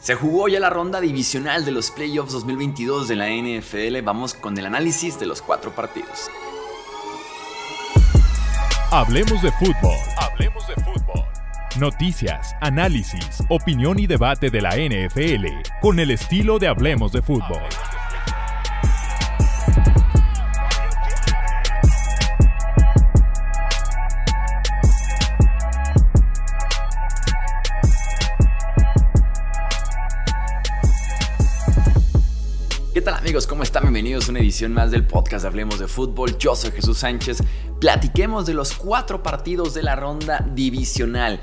Se jugó ya la ronda divisional de los playoffs 2022 de la NFL. Vamos con el análisis de los cuatro partidos. Hablemos de fútbol. Hablemos de fútbol. Noticias, análisis, opinión y debate de la NFL con el estilo de Hablemos de fútbol. Más del podcast Hablemos de Fútbol. Yo soy Jesús Sánchez. Platiquemos de los cuatro partidos de la ronda divisional.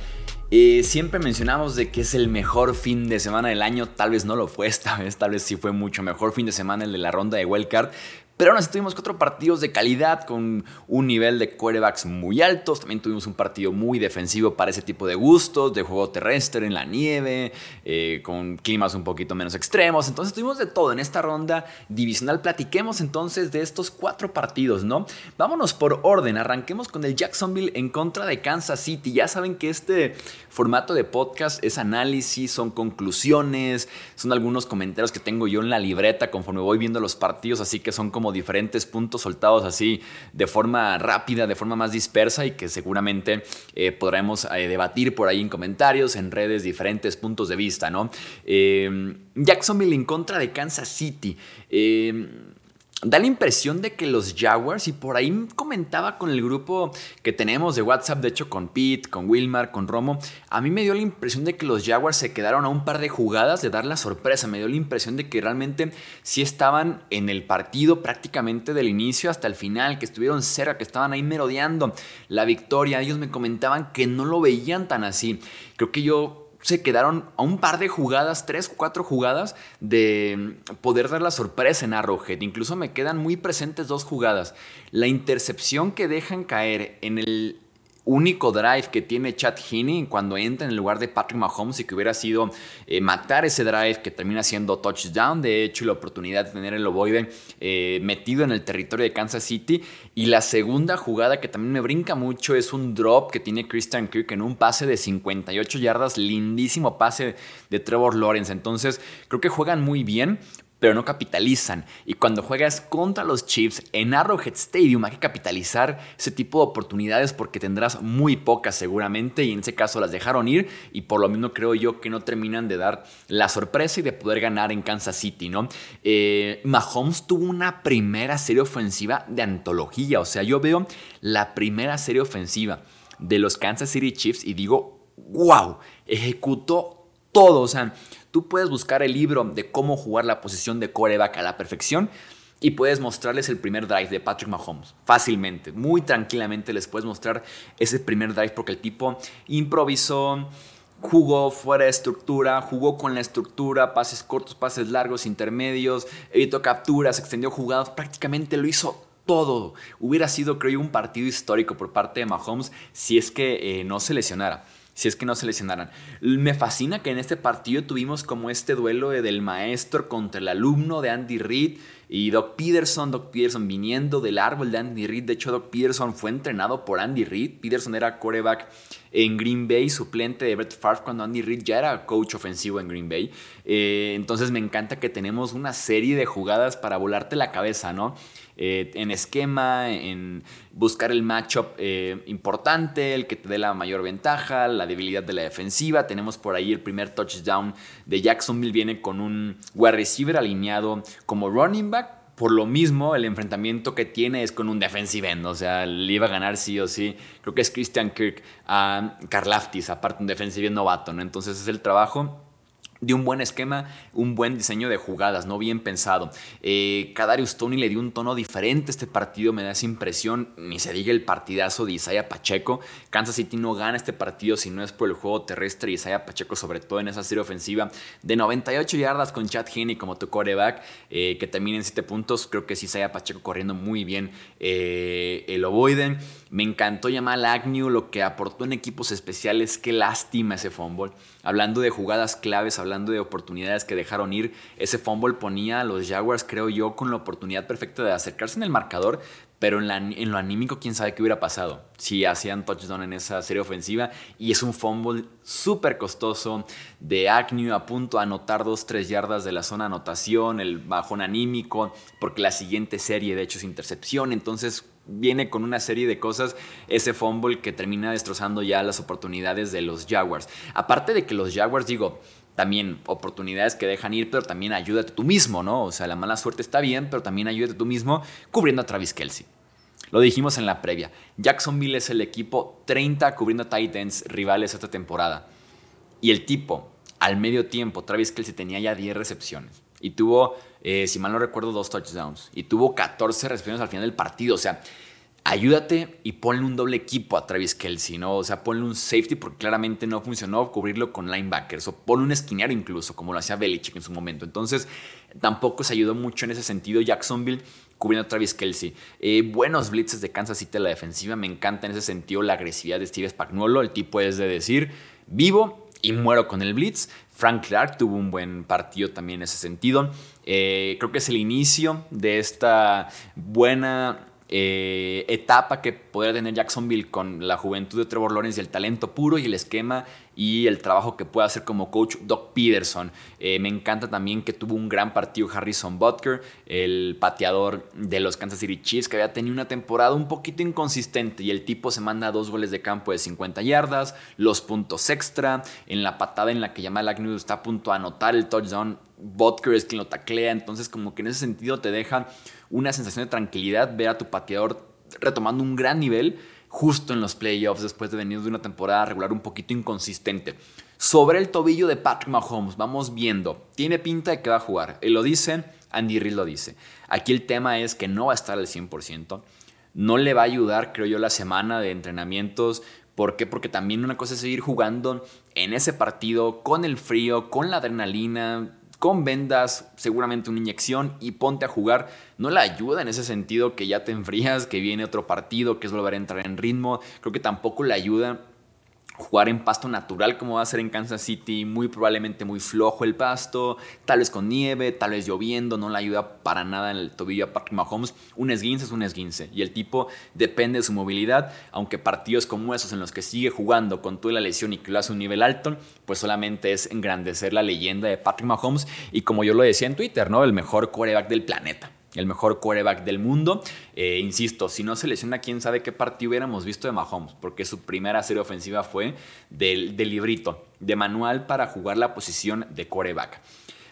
Eh, siempre mencionamos de que es el mejor fin de semana del año, tal vez no lo fue esta vez, tal vez sí fue mucho mejor fin de semana el de la ronda de Wildcard, pero aún así tuvimos cuatro partidos de calidad con un nivel de quarterbacks muy altos. También tuvimos un partido muy defensivo para ese tipo de gustos, de juego terrestre en la nieve, eh, con climas un poquito menos extremos. Entonces tuvimos de todo en esta ronda divisional. Platiquemos entonces de estos cuatro partidos, ¿no? Vámonos por orden. Arranquemos con el Jacksonville en contra de Kansas City. Ya saben que este formato de podcast es análisis, son conclusiones, son algunos comentarios que tengo yo en la libreta conforme voy viendo los partidos, así que son como diferentes puntos soltados así de forma rápida, de forma más dispersa y que seguramente eh, podremos eh, debatir por ahí en comentarios, en redes, diferentes puntos de vista, ¿no? Eh, Jacksonville en contra de Kansas City da la impresión de que los Jaguars, y por ahí comentaba con el grupo que tenemos de WhatsApp, de hecho con Pete, con Wilmar, con Romo, a mí me dio la impresión de que los Jaguars se quedaron a un par de jugadas de dar la sorpresa, me dio la impresión de que realmente sí estaban en el partido prácticamente del inicio hasta el final, que estuvieron cerca, que estaban ahí merodeando la victoria, ellos me comentaban que no lo veían tan así, creo que yo se quedaron a un par de jugadas, tres, cuatro jugadas de poder dar la sorpresa en Arrowhead. Incluso me quedan muy presentes dos jugadas. La intercepción que dejan caer en el único drive que tiene Chad Heaney cuando entra en el lugar de Patrick Mahomes y que hubiera sido eh, matar ese drive que termina siendo touchdown. De hecho, la oportunidad de tener el ovoide eh, metido en el territorio de Kansas City. Y la segunda jugada que también me brinca mucho es un drop que tiene Christian Kirk en un pase de 58 yardas. Lindísimo pase de Trevor Lawrence. Entonces, creo que juegan muy bien pero no capitalizan. Y cuando juegas contra los Chiefs en Arrowhead Stadium hay que capitalizar ese tipo de oportunidades porque tendrás muy pocas seguramente y en ese caso las dejaron ir y por lo mismo creo yo que no terminan de dar la sorpresa y de poder ganar en Kansas City, ¿no? Eh, Mahomes tuvo una primera serie ofensiva de antología, o sea, yo veo la primera serie ofensiva de los Kansas City Chiefs y digo, wow, ejecutó todo, o sea, Tú puedes buscar el libro de cómo jugar la posición de coreback a la perfección y puedes mostrarles el primer drive de Patrick Mahomes fácilmente, muy tranquilamente les puedes mostrar ese primer drive porque el tipo improvisó, jugó fuera de estructura, jugó con la estructura, pases cortos, pases largos, intermedios, evitó capturas, extendió jugadas, prácticamente lo hizo todo. Hubiera sido, creo yo, un partido histórico por parte de Mahomes si es que eh, no se lesionara si es que no se lesionaran. Me fascina que en este partido tuvimos como este duelo del maestro contra el alumno de Andy Reid y Doc Peterson, Doc Peterson viniendo del árbol de Andy Reid. De hecho, Doc Peterson fue entrenado por Andy Reid. Peterson era coreback en Green Bay, suplente de Brett Favre cuando Andy Reid ya era coach ofensivo en Green Bay. Eh, entonces me encanta que tenemos una serie de jugadas para volarte la cabeza, ¿no? Eh, en esquema, en buscar el matchup eh, importante, el que te dé la mayor ventaja, la debilidad de la defensiva. Tenemos por ahí el primer touchdown de Jacksonville, viene con un wide receiver alineado como running back. Por lo mismo, el enfrentamiento que tiene es con un defensive end, o sea, le iba a ganar sí o sí. Creo que es Christian Kirk a Karlaftis, aparte un defensive end novato, ¿no? Entonces es el trabajo de un buen esquema, un buen diseño de jugadas, no bien pensado. Eh, Kadarius Tony le dio un tono diferente a este partido, me da esa impresión, ni se diga el partidazo de Isaiah Pacheco. Kansas City no gana este partido si no es por el juego terrestre Isaiah Pacheco, sobre todo en esa serie ofensiva de 98 yardas con Chad Henney como tu coreback, eh, que termina en 7 puntos. Creo que es Isaiah Pacheco corriendo muy bien eh, el ovoide. Me encantó Yamal Agnew, lo que aportó en equipos especiales. Qué lástima ese fumble. Hablando de jugadas claves, hablando de oportunidades que dejaron ir, ese fumble ponía a los Jaguars, creo yo, con la oportunidad perfecta de acercarse en el marcador, pero en, lo anímico, quién sabe qué hubiera pasado si hacían touchdown en esa serie ofensiva. Y es un fumble súper costoso de Agnew a punto de anotar 2-3 yardas de la zona anotación, el bajón anímico, porque la siguiente serie de hecho es intercepción. Entonces viene con una serie de cosas ese fumble que termina destrozando ya las oportunidades de los Jaguars. Aparte de que los Jaguars, digo, también oportunidades que dejan ir, pero también ayúdate tú mismo, ¿no? O sea, la mala suerte está bien, pero también ayúdate tú mismo cubriendo a Travis Kelsey. Lo dijimos en la previa. Jacksonville es el equipo 30 cubriendo Titans rivales esta temporada. Y el tipo, al medio tiempo, Travis Kelsey tenía ya 10 recepciones. Y tuvo, eh, si mal no recuerdo, dos touchdowns. Y tuvo 14 recepciones al final del partido. O sea, ayúdate y ponle un doble equipo a Travis Kelsey, ¿no? O sea, ponle un safety porque claramente no funcionó cubrirlo con linebackers o ponle un esquinero incluso, como lo hacía Belichick en su momento. Entonces, tampoco se ayudó mucho en ese sentido Jacksonville cubriendo a Travis Kelsey. Eh, buenos blitzes de Kansas City a la defensiva. Me encanta en ese sentido la agresividad de Steve Spagnuolo. El tipo es de decir, vivo y muero con el blitz. Frank Clark tuvo un buen partido también en ese sentido. Eh, creo que es el inicio de esta buena eh, etapa que podría tener Jacksonville con la juventud de Trevor Lawrence y el talento puro y el esquema y el trabajo que puede hacer como coach Doc Peterson. Eh, me encanta también que tuvo un gran partido Harrison Butker, el pateador de los Kansas City Chiefs, que había tenido una temporada un poquito inconsistente y el tipo se manda dos goles de campo de 50 yardas, los puntos extra, en la patada en la que Jamal Agnew está a punto de anotar el touchdown, Butker es quien lo taclea, entonces como que en ese sentido te deja una sensación de tranquilidad ver a tu pateador retomando un gran nivel justo en los playoffs después de venir de una temporada regular un poquito inconsistente. Sobre el tobillo de Patrick Mahomes, vamos viendo. Tiene pinta de que va a jugar. Él lo dice, Andy Reid lo dice. Aquí el tema es que no va a estar al 100%. No le va a ayudar, creo yo, la semana de entrenamientos. ¿Por qué? Porque también una cosa es seguir jugando en ese partido con el frío, con la adrenalina, con vendas, seguramente una inyección y ponte a jugar. No le ayuda en ese sentido que ya te enfrías, que viene otro partido, que es volver a entrar en ritmo. Creo que tampoco le ayuda jugar en pasto natural como va a ser en Kansas City, muy probablemente muy flojo el pasto, tal vez con nieve, tal vez lloviendo, no le ayuda para nada en el tobillo a Patrick Mahomes. Un esguince es un esguince y el tipo depende de su movilidad, aunque partidos como esos en los que sigue jugando con toda la lesión y que lo hace un nivel alto, pues solamente es engrandecer la leyenda de Patrick Mahomes y como yo lo decía en Twitter, ¿no? El mejor quarterback del planeta el mejor quarterback del mundo. Eh, insisto, si no se lesiona, quién sabe qué partido hubiéramos visto de Mahomes, porque su primera serie ofensiva fue del, librito, de manual para jugar la posición de quarterback.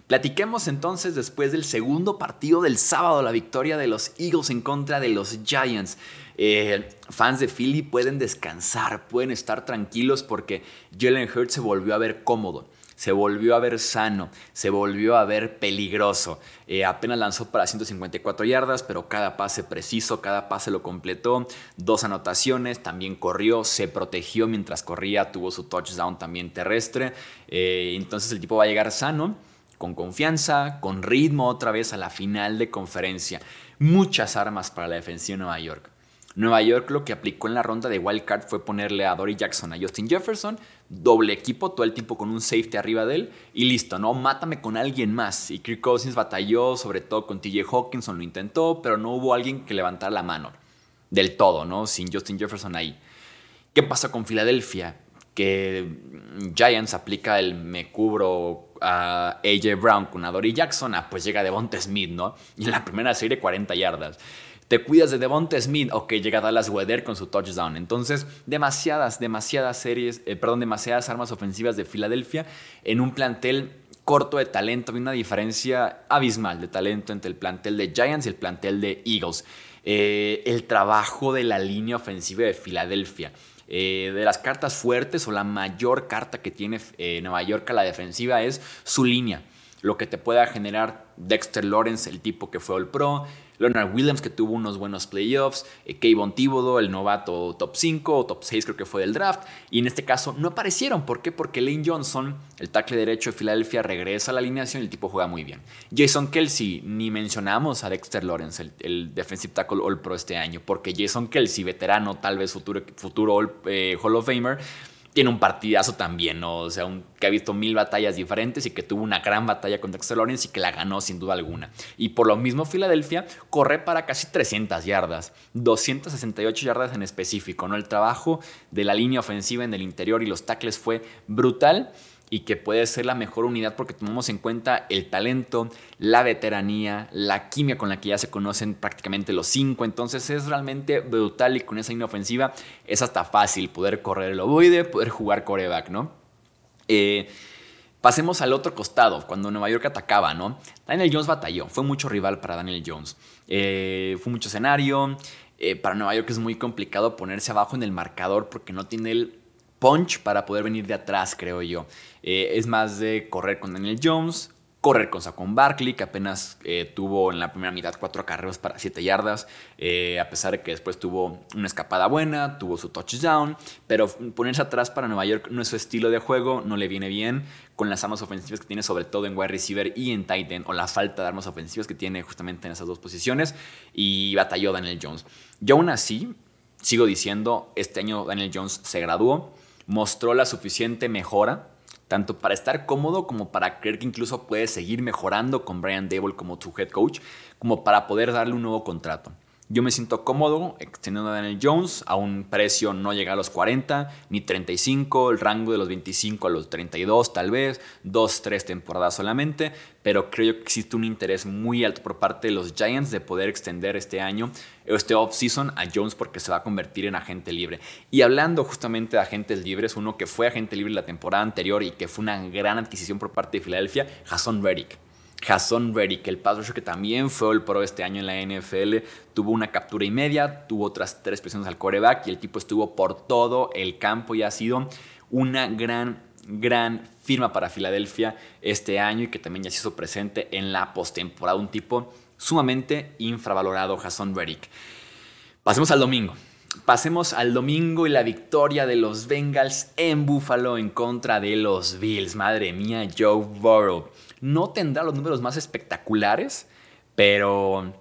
Platiquemos entonces después del segundo partido del sábado, la victoria de los Eagles en contra de los Giants. Eh, fans de Philly pueden descansar, pueden estar tranquilos porque Jalen Hurts se volvió a ver cómodo se volvió a ver sano, se volvió a ver peligroso. Eh, apenas lanzó para 154 yardas, pero cada pase preciso, cada pase lo completó. Dos anotaciones, también corrió, se protegió mientras corría, tuvo su touchdown también terrestre. Eh, entonces el tipo va a llegar sano, con confianza, con ritmo otra vez a la final de conferencia. Muchas armas para la defensiva de Nueva York. Nueva York lo que aplicó en la ronda de Wild Card fue ponerle a Dory Jackson, a Justin Jefferson, doble equipo, todo el tiempo con un safety arriba de él y listo, ¿no? Mátame con alguien más. Y Kirk Cousins batalló, sobre todo con TJ Hawkinson, lo intentó, pero no hubo alguien que levantara la mano del todo, ¿no? Sin Justin Jefferson ahí. ¿Qué pasa con Filadelfia? Que Giants aplica el me cubro a AJ Brown con a Dory Jackson, ah, pues llega Devonta Smith, ¿no? Y en la primera serie 40 yardas. Te cuidas de Devonta Smith, ok, llega Dallas Weather con su touchdown. Entonces, demasiadas, demasiadas series, eh, perdón, demasiadas armas ofensivas de Filadelfia en un plantel corto de talento. Hay una diferencia abismal de talento entre el plantel de Giants y el plantel de Eagles. Eh, el trabajo de la línea ofensiva de Filadelfia. Eh, de las cartas fuertes o la mayor carta que tiene Nueva York a la defensiva es su línea. Lo que te pueda generar Dexter Lawrence, el tipo que fue All Pro, Leonard Williams, que tuvo unos buenos playoffs, eh, Kayvon Thibodeau, el novato top 5 o top 6 creo que fue del draft, y en este caso no aparecieron. ¿Por qué? Porque Lane Johnson, el tackle derecho de Filadelfia, regresa a la alineación y el tipo juega muy bien. Jason Kelsey, ni mencionamos a Dexter Lawrence, el, defensive tackle All Pro este año, porque Jason Kelsey, veterano, tal vez futuro, futuro eh, Hall of Famer, tiene un partidazo también, ¿no? O sea, un, que ha visto mil batallas diferentes y que tuvo una gran batalla contra Dexter Lawrence y que la ganó sin duda alguna. Y por lo mismo, Filadelfia corre para casi 300 yardas, 268 yardas en específico, ¿no? El trabajo de la línea ofensiva en el interior y los tackles fue brutal y que puede ser la mejor unidad porque tomamos en cuenta el talento, la veteranía, la química con la que ya se conocen prácticamente los cinco. Entonces es realmente brutal y con esa inofensiva es hasta fácil poder correr el ovoide, poder jugar coreback, ¿no? Eh, pasemos al otro costado, cuando Nueva York atacaba, ¿no? Daniel Jones batalló, fue mucho rival para Daniel Jones. Eh, fue mucho escenario. Eh, para Nueva York es muy complicado ponerse abajo en el marcador porque no tiene el punch para poder venir de atrás, creo yo. Eh, es más de correr con Daniel Jones, correr con Saquon Barkley, que apenas eh, tuvo en la primera mitad cuatro acarreos para siete yardas, eh, a pesar de que después tuvo una escapada buena, tuvo su touchdown, pero ponerse atrás para Nueva York no es su estilo de juego, no le viene bien con las armas ofensivas que tiene sobre todo en wide receiver y en tight end, o la falta de armas ofensivas que tiene justamente en esas dos posiciones, y batalló Daniel Jones. Yo aún así, sigo diciendo, este año Daniel Jones se graduó, mostró la suficiente mejora, tanto para estar cómodo como para creer que incluso puede seguir mejorando con Brian Dable como tu head coach, como para poder darle un nuevo contrato. Yo me siento cómodo extendiendo a Daniel Jones a un precio no llega a los 40 ni 35, el rango de los 25 a los 32 tal vez, dos, tres temporadas solamente, pero creo que existe un interés muy alto por parte de los Giants de poder extender este año, este off-season a Jones porque se va a convertir en agente libre. Y hablando justamente de agentes libres, uno que fue agente libre la temporada anterior y que fue una gran adquisición por parte de Filadelfia, Jason Reddick. Jason Reddick, el pass rusher que también fue el pro este año en la NFL, tuvo una captura y media, tuvo otras tres presiones al coreback y el tipo estuvo por todo el campo y ha sido una gran, gran firma para Filadelfia este año y que también ya se hizo presente en la postemporada. Un tipo sumamente infravalorado, Jason Reddick. Pasemos al domingo. Pasemos al domingo y la victoria de los Bengals en Buffalo en contra de los Bills. Madre mía, Joe Burrow. No tendrá los números más espectaculares, pero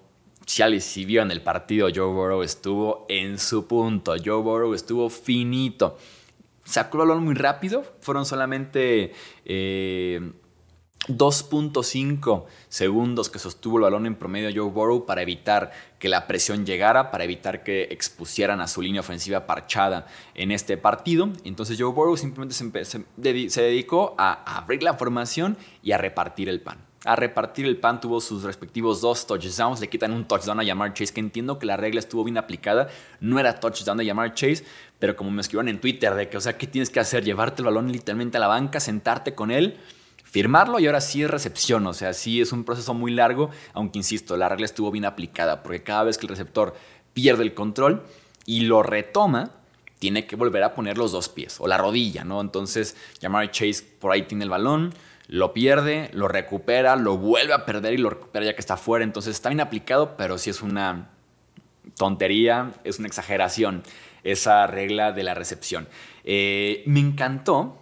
si, si vieron el partido, Joe Burrow estuvo en su punto. Joe Burrow estuvo finito. Sacó el balón muy rápido. Fueron solamente eh, 2.5 segundos que sostuvo el balón en promedio Joe Burrow para evitar que la presión llegara, para evitar que expusieran a su línea ofensiva parchada en este partido. Entonces Joe Burrow simplemente se, dedicó a abrir la formación y a repartir el pan. A repartir el pan tuvo sus respectivos dos touchdowns, le quitan un touchdown a Yamar Chase, que entiendo que la regla estuvo bien aplicada, no era touchdown de Yamar Chase, pero como me escribieron en Twitter de que, o sea, ¿qué tienes que hacer? Llevarte el balón literalmente a la banca, sentarte con él firmarlo y ahora sí es recepción. O sea, sí es un proceso muy largo, aunque insisto, la regla estuvo bien aplicada, porque cada vez que el receptor pierde el control y lo retoma, tiene que volver a poner los dos pies o la rodilla, ¿no? Entonces, Jamar Chase por ahí tiene el balón, lo pierde, lo recupera, lo vuelve a perder y lo recupera ya que está fuera. Entonces, está bien aplicado, pero sí es una tontería, es una exageración esa regla de la recepción. Eh, me encantó,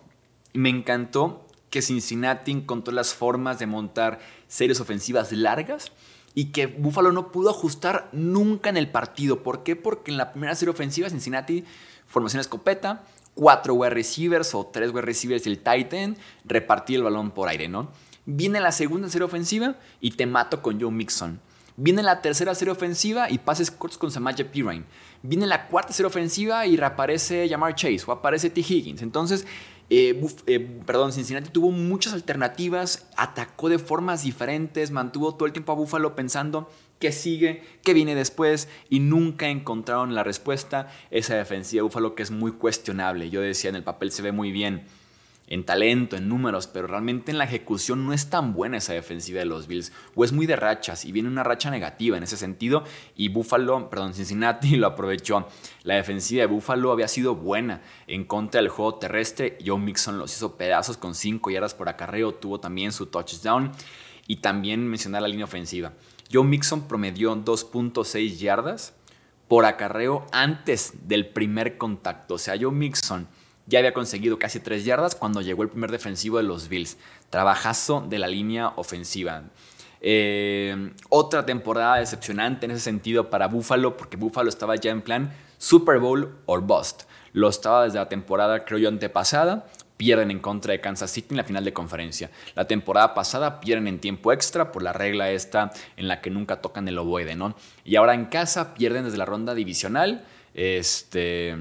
me encantó que Cincinnati encontró las formas de montar series ofensivas largas y que Buffalo no pudo ajustar nunca en el partido. ¿Por qué? Porque en la primera serie ofensiva Cincinnati, formación escopeta, cuatro wide receivers o tres wide receivers y el Titan, repartí el balón por aire, ¿no? Viene la segunda serie ofensiva y te mato con Joe Mixon. Viene la tercera serie ofensiva y pases cortos con Samaje Pirine. Viene la cuarta serie ofensiva y reaparece Jamar Chase o aparece T. Higgins. Entonces, eh, eh, perdón, Cincinnati tuvo muchas alternativas, atacó de formas diferentes, mantuvo todo el tiempo a Buffalo pensando qué sigue, qué viene después y nunca encontraron la respuesta. Esa defensiva de Buffalo que es muy cuestionable. Yo decía en el papel se ve muy bien en talento, en números, pero realmente en la ejecución no es tan buena esa defensiva de los Bills, o es muy de rachas y viene una racha negativa en ese sentido y Buffalo, perdón, Cincinnati lo aprovechó. La defensiva de Buffalo había sido buena en contra del juego terrestre, Joe Mixon los hizo pedazos con 5 yardas por acarreo, tuvo también su touchdown y también mencionar la línea ofensiva. Joe Mixon promedió 2.6 yardas por acarreo antes del primer contacto, o sea, Joe Mixon ya había conseguido casi 3 yardas cuando llegó el primer defensivo de los Bills. Trabajazo de la línea ofensiva. Eh, otra temporada decepcionante en ese sentido para Buffalo, porque Buffalo estaba ya en plan Super Bowl or Bust. Lo estaba desde la temporada, creo yo, antepasada. Pierden en contra de Kansas City en la final de conferencia. La temporada pasada pierden en tiempo extra por la regla esta en la que nunca tocan el ovoide, ¿no? Y ahora en casa pierden desde la ronda divisional este,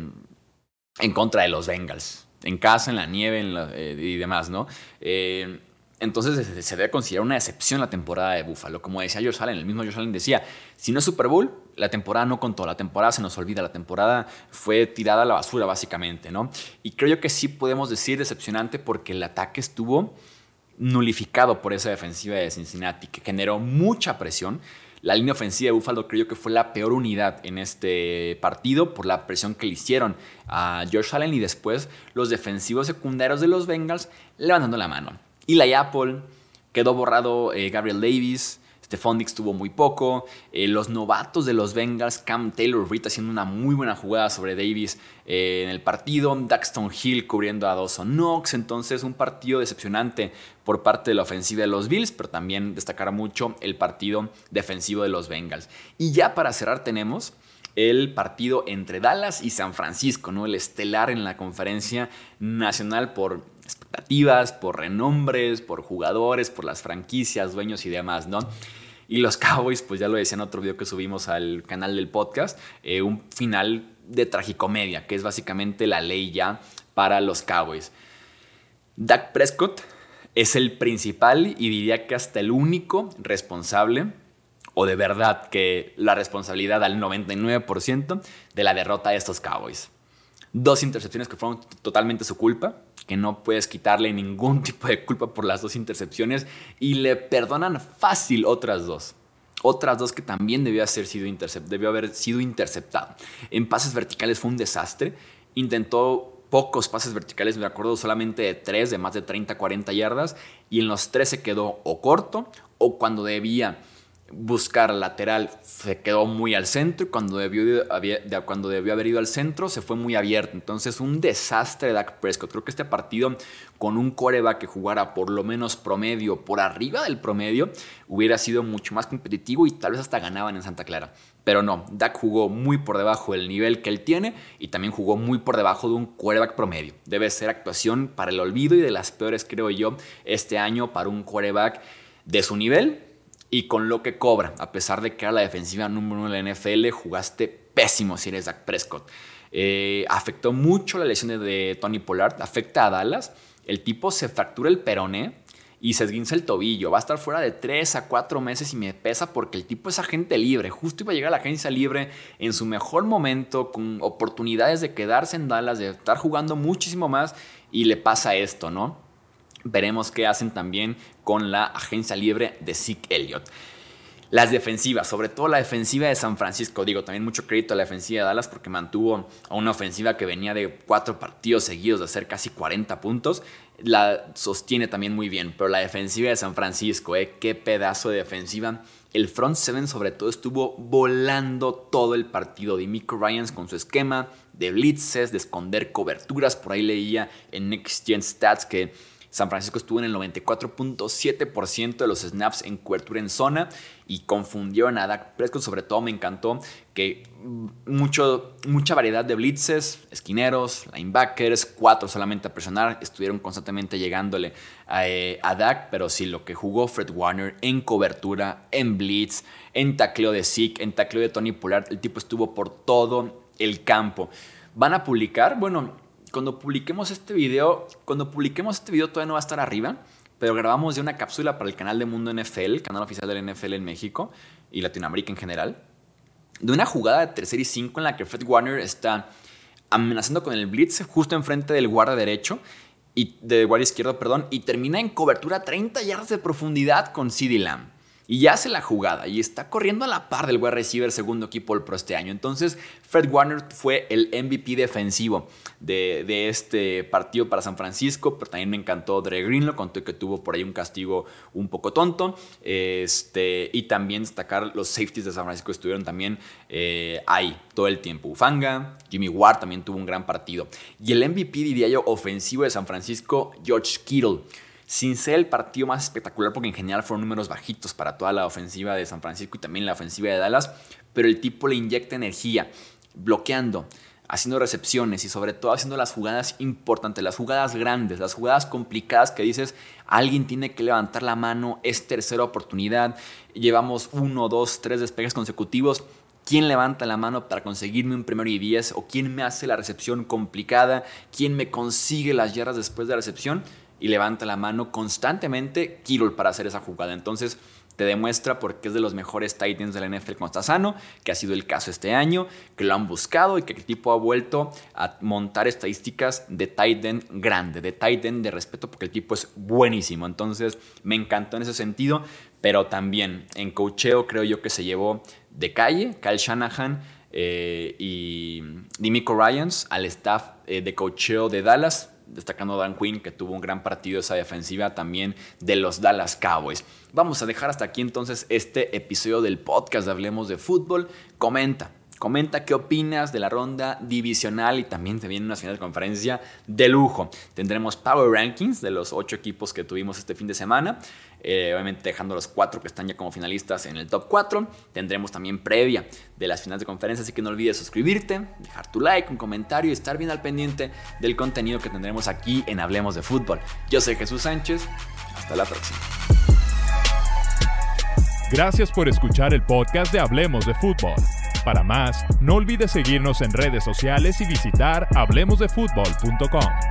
en contra de los Bengals. En casa, en la nieve eh, y demás, ¿no? Eh, entonces se debe considerar una excepción la temporada de Buffalo. Como decía George Allen, el mismo George Allen decía, si no es Super Bowl, la temporada no contó, la temporada se nos olvida, la temporada fue tirada a la basura básicamente, ¿no? Y creo que sí podemos decir decepcionante porque el ataque estuvo nulificado por esa defensiva de Cincinnati, que generó mucha presión. La línea ofensiva de Buffalo creo que fue la peor unidad en este partido por la presión que le hicieron a George Allen y después los defensivos secundarios de los Bengals levantando la mano. Eli Apple, quedó borrado eh, Gabriel Davis, Stephon tuvo muy poco. Eh, los novatos de los Bengals, Cam Taylor Reed haciendo una muy buena jugada sobre Davis eh, en el partido. Daxton Hill cubriendo a Dawson Knox. Entonces, un partido decepcionante por parte de la ofensiva de los Bills, pero también destacar mucho el partido defensivo de los Bengals. Y ya para cerrar, tenemos el partido entre Dallas y San Francisco, ¿no? El estelar en la conferencia nacional por por renombres, por jugadores, por las franquicias, dueños y demás, ¿no? Y los Cowboys, pues ya lo decía en otro video que subimos al canal del podcast, eh, un final de tragicomedia, que es básicamente la ley ya para los Cowboys. Dak Prescott es el principal y diría que hasta el único responsable, o de verdad que la responsabilidad al 99% de la derrota de estos Cowboys. Dos intercepciones que fueron totalmente su culpa, que no puedes quitarle ningún tipo de culpa por las dos intercepciones y le perdonan fácil otras dos. Otras dos que también debió, haber sido, debió haber sido interceptado. En pases verticales fue un desastre. Intentó pocos pases verticales, me acuerdo solamente de tres de más de 30, 40 yardas. Y en los tres se quedó o corto o cuando debía buscar lateral se quedó muy al centro y cuando debió, cuando debió haber ido al centro se fue muy abierto. Entonces un desastre de Dak Prescott. Creo que este partido con un coreback que jugara por lo menos promedio, por arriba del promedio, hubiera sido mucho más competitivo y tal vez hasta ganaban en Santa Clara. Pero no, Dak jugó muy por debajo del nivel que él tiene y también jugó muy por debajo de un quarterback promedio. Debe ser actuación para el olvido y de las peores, creo yo, este año para un quarterback de su nivel y con lo que cobra. A pesar de que era la defensiva número uno de la NFL, jugaste pésimo si eres Dak Prescott. Eh, afectó mucho la lesión de Tony Pollard, afecta a Dallas. El tipo se fractura el peroné y se esguinza el tobillo. Va a estar fuera de 3 a 4 meses y me pesa porque el tipo es agente libre. Justo iba a llegar a la agencia libre en su mejor momento, con oportunidades de quedarse en Dallas, de estar jugando muchísimo más y le pasa esto, ¿no? Veremos qué hacen también con la agencia libre de Zeke Elliott. Las defensivas, sobre todo la defensiva de San Francisco, digo, también mucho crédito a la defensiva de Dallas porque mantuvo a una ofensiva que venía de cuatro partidos seguidos de hacer casi 40 puntos, la sostiene también muy bien, pero la defensiva de San Francisco, ¿eh? qué pedazo de defensiva. El front seven sobre todo estuvo volando todo el partido. Dimico Ryans con su esquema de blitzes, de esconder coberturas, por ahí leía en Next Gen Stats que San Francisco estuvo en el 94.7% de los snaps en cobertura en zona y confundieron a Dak Prescott. Sobre todo me encantó que mucho, mucha variedad de blitzes, esquineros, linebackers, cuatro solamente a presionar, estuvieron constantemente llegándole a, eh, Dak, pero sí lo que jugó Fred Warner en cobertura, en blitz, en tacleo de Zeke, en tacleo de Tony Pollard, el tipo estuvo por todo el campo. Van a publicar, bueno, cuando publiquemos este video, cuando publiquemos este video todavía no va a estar arriba, pero grabamos ya una cápsula para el canal de Mundo NFL, canal oficial del NFL en México y Latinoamérica en general, de una jugada de tercer y cinco en la que Fred Warner está amenazando con el blitz justo enfrente del guarda derecho y de guardia izquierdo, perdón, y termina en cobertura 30 yardas de profundidad con CeeDee Lamb y ya hace la jugada y está corriendo a la par del wide receiver segundo equipo del pro este año. Entonces, Fred Warner fue el MVP defensivo de, este partido para San Francisco, pero también me encantó Dre Greenlow, contó que tuvo por ahí un castigo un poco tonto. Este, y también destacar los safeties de San Francisco estuvieron también eh, ahí todo el tiempo. Ufanga, Jimmy Ward también tuvo un gran partido. Y el MVP, diría yo, ofensivo de San Francisco, George Kittle sin ser el partido más espectacular porque en general fueron números bajitos para toda la ofensiva de San Francisco y también la ofensiva de Dallas, pero el tipo le inyecta energía, bloqueando, haciendo recepciones y sobre todo haciendo las jugadas importantes, las jugadas grandes, las jugadas complicadas que dices, alguien tiene que levantar la mano, es tercera oportunidad, llevamos uno, dos, tres despegues consecutivos. ¿Quién levanta la mano para conseguirme un primero y diez? ¿O quién me hace la recepción complicada? ¿Quién me consigue las yardas después de la recepción? Y levanta la mano constantemente Kirol para hacer esa jugada. Entonces, te demuestra porque es de los mejores Titans de la NFL cuando está sano, que ha sido el caso este año, que lo han buscado y que el tipo ha vuelto a montar estadísticas de Titan grande, de Titan de respeto, porque el tipo es buenísimo. Entonces me encantó en ese sentido, pero también en cocheo creo yo que se llevó de calle, Kyle Shanahan. Eh, y Dimico Ryans al staff eh, de cocheo de Dallas destacando Dan Quinn, que tuvo un gran partido esa defensiva también de los Dallas Cowboys. Vamos a dejar hasta aquí entonces este episodio del podcast de Hablemos de Fútbol. Comenta, Comenta qué opinas de la ronda divisional y también te viene una final de conferencia de lujo. Tendremos Power Rankings de los ocho equipos que tuvimos este fin de semana. Eh, obviamente dejando los cuatro que están ya como finalistas en el top 4. Tendremos también previa de las finales de conferencia, así que no olvides suscribirte, dejar tu like, un comentario y estar bien al pendiente del contenido que tendremos aquí en Hablemos de Fútbol. Yo soy Jesús Sánchez, hasta la próxima. Gracias por escuchar el podcast de Hablemos de Fútbol. Para más, no olvides seguirnos en redes sociales y visitar hablemosdefutbol.com.